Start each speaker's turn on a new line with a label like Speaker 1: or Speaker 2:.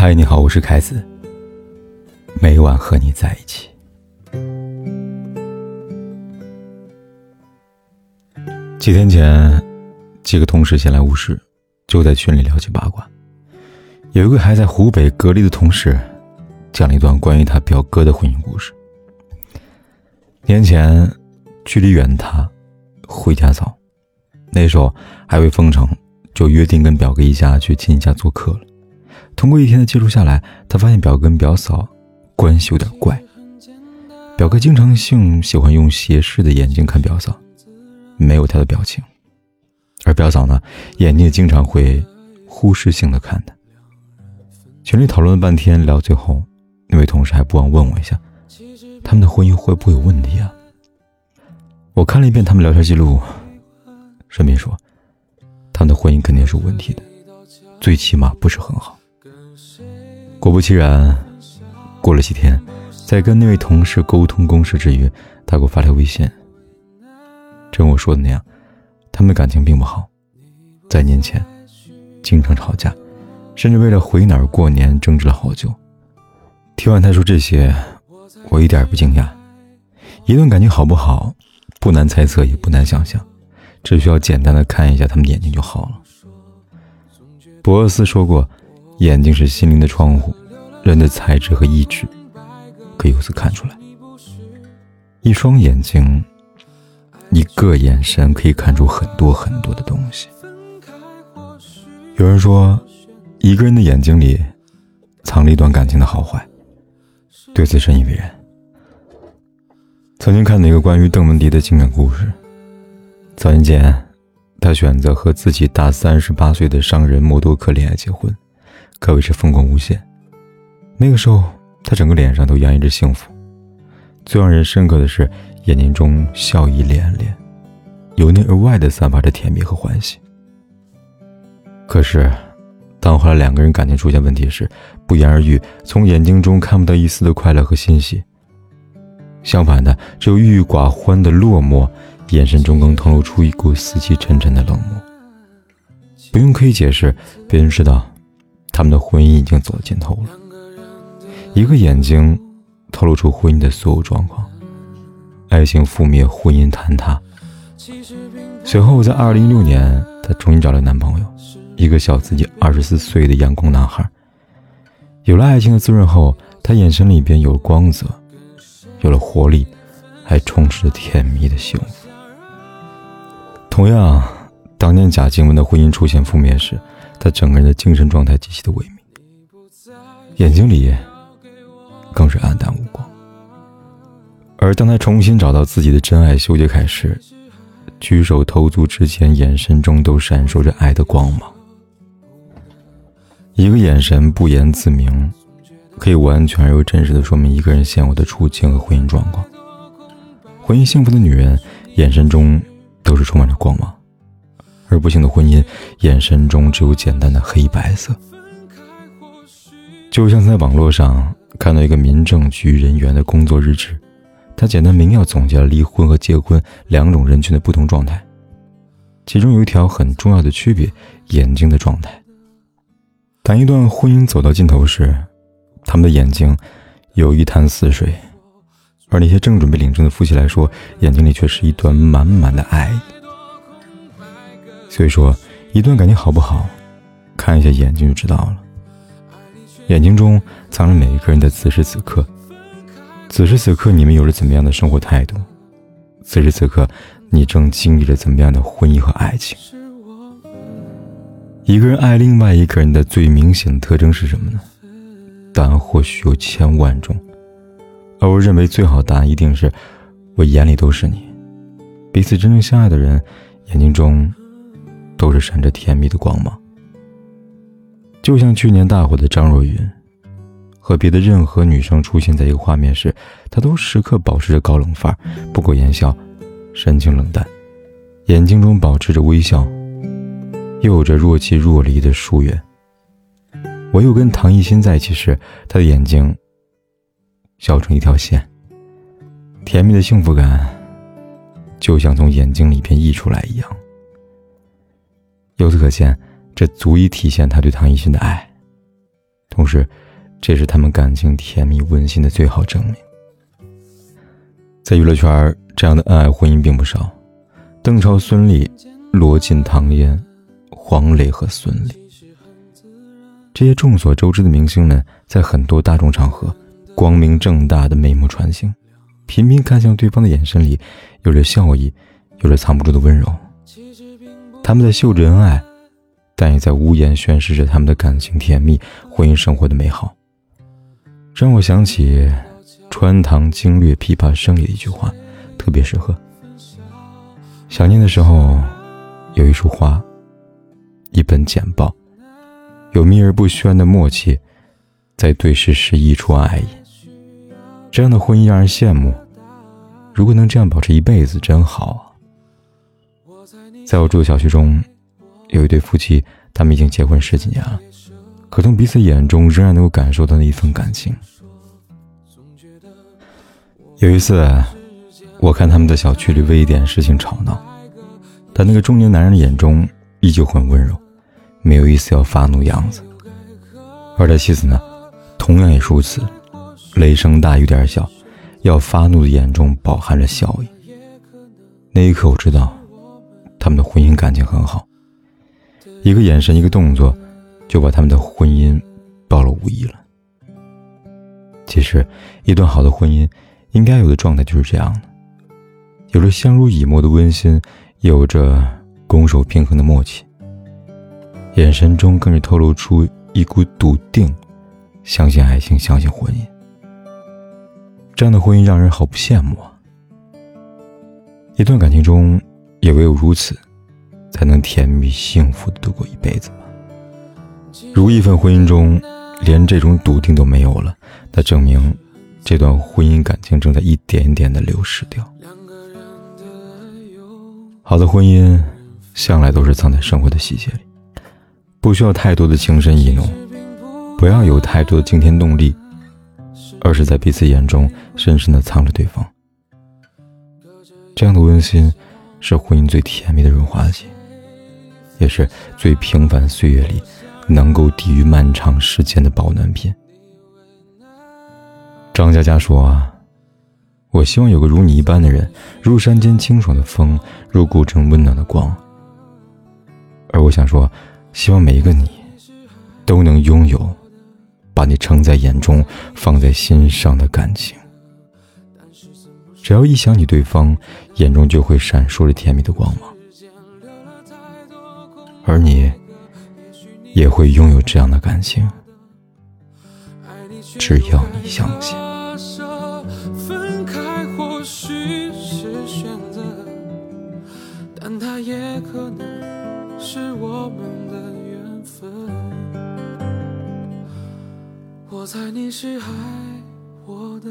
Speaker 1: 嗨，你好，我是凯子。每晚和你在一起。几天前，几个同事闲来无事，就在群里聊起八卦。有一个还在湖北隔离的同事，讲了一段关于他表哥的婚姻故事。年前，距离远他，回家早，那时候还未封城，就约定跟表哥一家去亲戚家做客了。通过一天的接触下来，他发现表哥跟表嫂关系有点怪。表哥经常性喜欢用斜视的眼睛看表嫂，没有他的表情；而表嫂呢，眼睛也经常会忽视性的看他。群里讨论了半天，聊最后，那位同事还不忘问我一下，他们的婚姻会不会有问题啊？我看了一遍他们聊天记录，顺便说，他们的婚姻肯定是有问题的，最起码不是很好。果不其然，过了几天，在跟那位同事沟通公事之余，他给我发条微信。正我说的那样，他们感情并不好，在年前经常吵架，甚至为了回哪儿过年争执了好久。听完他说这些，我一点也不惊讶。一段感情好不好，不难猜测，也不难想象，只需要简单的看一下他们的眼睛就好了。博尔斯说过。眼睛是心灵的窗户，人的才智和意志可以由此看出来。一双眼睛，一个眼神可以看出很多很多的东西。有人说，一个人的眼睛里藏着一段感情的好坏，对此深以为然。曾经看到一个关于邓文迪的情感故事，早年间，他选择和自己大三十八岁的商人默多克恋爱结婚。可谓是风光无限。那个时候，他整个脸上都洋溢着幸福。最让人深刻的是，眼睛中笑意连连，由内而外的散发着甜蜜和欢喜。可是，当后来两个人感情出现问题时，不言而喻，从眼睛中看不到一丝的快乐和欣喜。相反的，只有郁郁寡欢的落寞，眼神中更透露出一股死气沉沉的冷漠。不用刻意解释，别人知道。他们的婚姻已经走到尽头了。一个眼睛，透露出婚姻的所有状况。爱情覆灭，婚姻坍塌。随后，在二零一六年，她重新找了男朋友，一个小自己二十四岁的阳光男孩。有了爱情的滋润后，他眼神里边有了光泽，有了活力，还充斥着甜蜜的幸福。同样，当年贾静雯的婚姻出现覆灭时。他整个人的精神状态极其的萎靡，眼睛里更是黯淡无光。而当他重新找到自己的真爱修杰楷时，举手投足之间，眼神中都闪烁着爱的光芒。一个眼神不言自明，可以完全而又真实的说明一个人现有的处境和婚姻状况。婚姻幸福的女人，眼神中都是充满着光芒。而不幸的婚姻，眼神中只有简单的黑白色。就像在网络上看到一个民政局人员的工作日志，他简单明了总结了离婚和结婚两种人群的不同状态。其中有一条很重要的区别：眼睛的状态。当一段婚姻走到尽头时，他们的眼睛有一潭死水；而那些正准备领证的夫妻来说，眼睛里却是一段满满的爱。所以说，一段感情好不好，看一下眼睛就知道了。眼睛中藏着每一个人的此时此刻。此时此刻，你们有着怎么样的生活态度？此时此刻，你正经历着怎么样的婚姻和爱情？一个人爱另外一个人的最明显的特征是什么呢？答案或许有千万种，而我认为最好的答案一定是：我眼里都是你。彼此真正相爱的人，眼睛中。都是闪着甜蜜的光芒，就像去年大火的张若昀，和别的任何女生出现在一个画面时，他都时刻保持着高冷范儿，不苟言笑，神情冷淡，眼睛中保持着微笑，又有着若即若离的疏远。唯有跟唐艺昕在一起时，她的眼睛笑成一条线，甜蜜的幸福感就像从眼睛里边溢出来一样。由此可见，这足以体现他对唐艺昕的爱。同时，这是他们感情甜蜜温馨的最好证明。在娱乐圈，这样的恩爱婚姻并不少，邓超、孙俪、罗晋、唐嫣、黄磊和孙俪，这些众所周知的明星们，在很多大众场合，光明正大的眉目传情，频频看向对方的眼神里，有着笑意，有着藏不住的温柔。他们在秀着恩爱，但也在无言宣示着他们的感情甜蜜、婚姻生活的美好。让我想起。穿堂经略琵琶声里的一句话，特别适合。想念的时候，有一束花，一本简报，有秘而不宣的默契，在对视时溢出爱意。这样的婚姻让人羡慕。如果能这样保持一辈子，真好！在我住的小区中，有一对夫妻，他们已经结婚十几年了，可从彼此眼中仍然能够感受到那一份感情。有一次，我看他们的小区里为一点事情吵闹，但那个中年男人的眼中依旧很温柔，没有一丝要发怒的样子。而他妻子呢，同样也如此，雷声大雨点小，要发怒的眼中饱含着笑意。那一刻，我知道他们的婚姻感情很好，一个眼神，一个动作，就把他们的婚姻暴露无遗了。其实，一段好的婚姻。应该有的状态就是这样的，有着相濡以沫的温馨，有着攻守平衡的默契，眼神中更是透露出一股笃定，相信爱情，相信婚姻。这样的婚姻让人好不羡慕啊！一段感情中，也唯有如此，才能甜蜜幸福的度过一辈子吧。如一份婚姻中，连这种笃定都没有了，那证明。这段婚姻感情正在一点一点的流失掉。好的婚姻，向来都是藏在生活的细节里，不需要太多的情深意浓，不要有太多的惊天动地，而是在彼此眼中深深的藏着对方。这样的温馨，是婚姻最甜蜜的润滑剂，也是最平凡岁月里能够抵御漫长时间的保暖品。张佳佳说：“我希望有个如你一般的人，如山间清爽的风，如古城温暖的光。而我想说，希望每一个你，都能拥有把你撑在眼中、放在心上的感情。只要一想起对方，眼中就会闪烁着甜蜜的光芒，而你也会拥有这样的感情。只要你相信。”分开或许是选择，但它也可能是我们的缘分。我猜你是爱我的，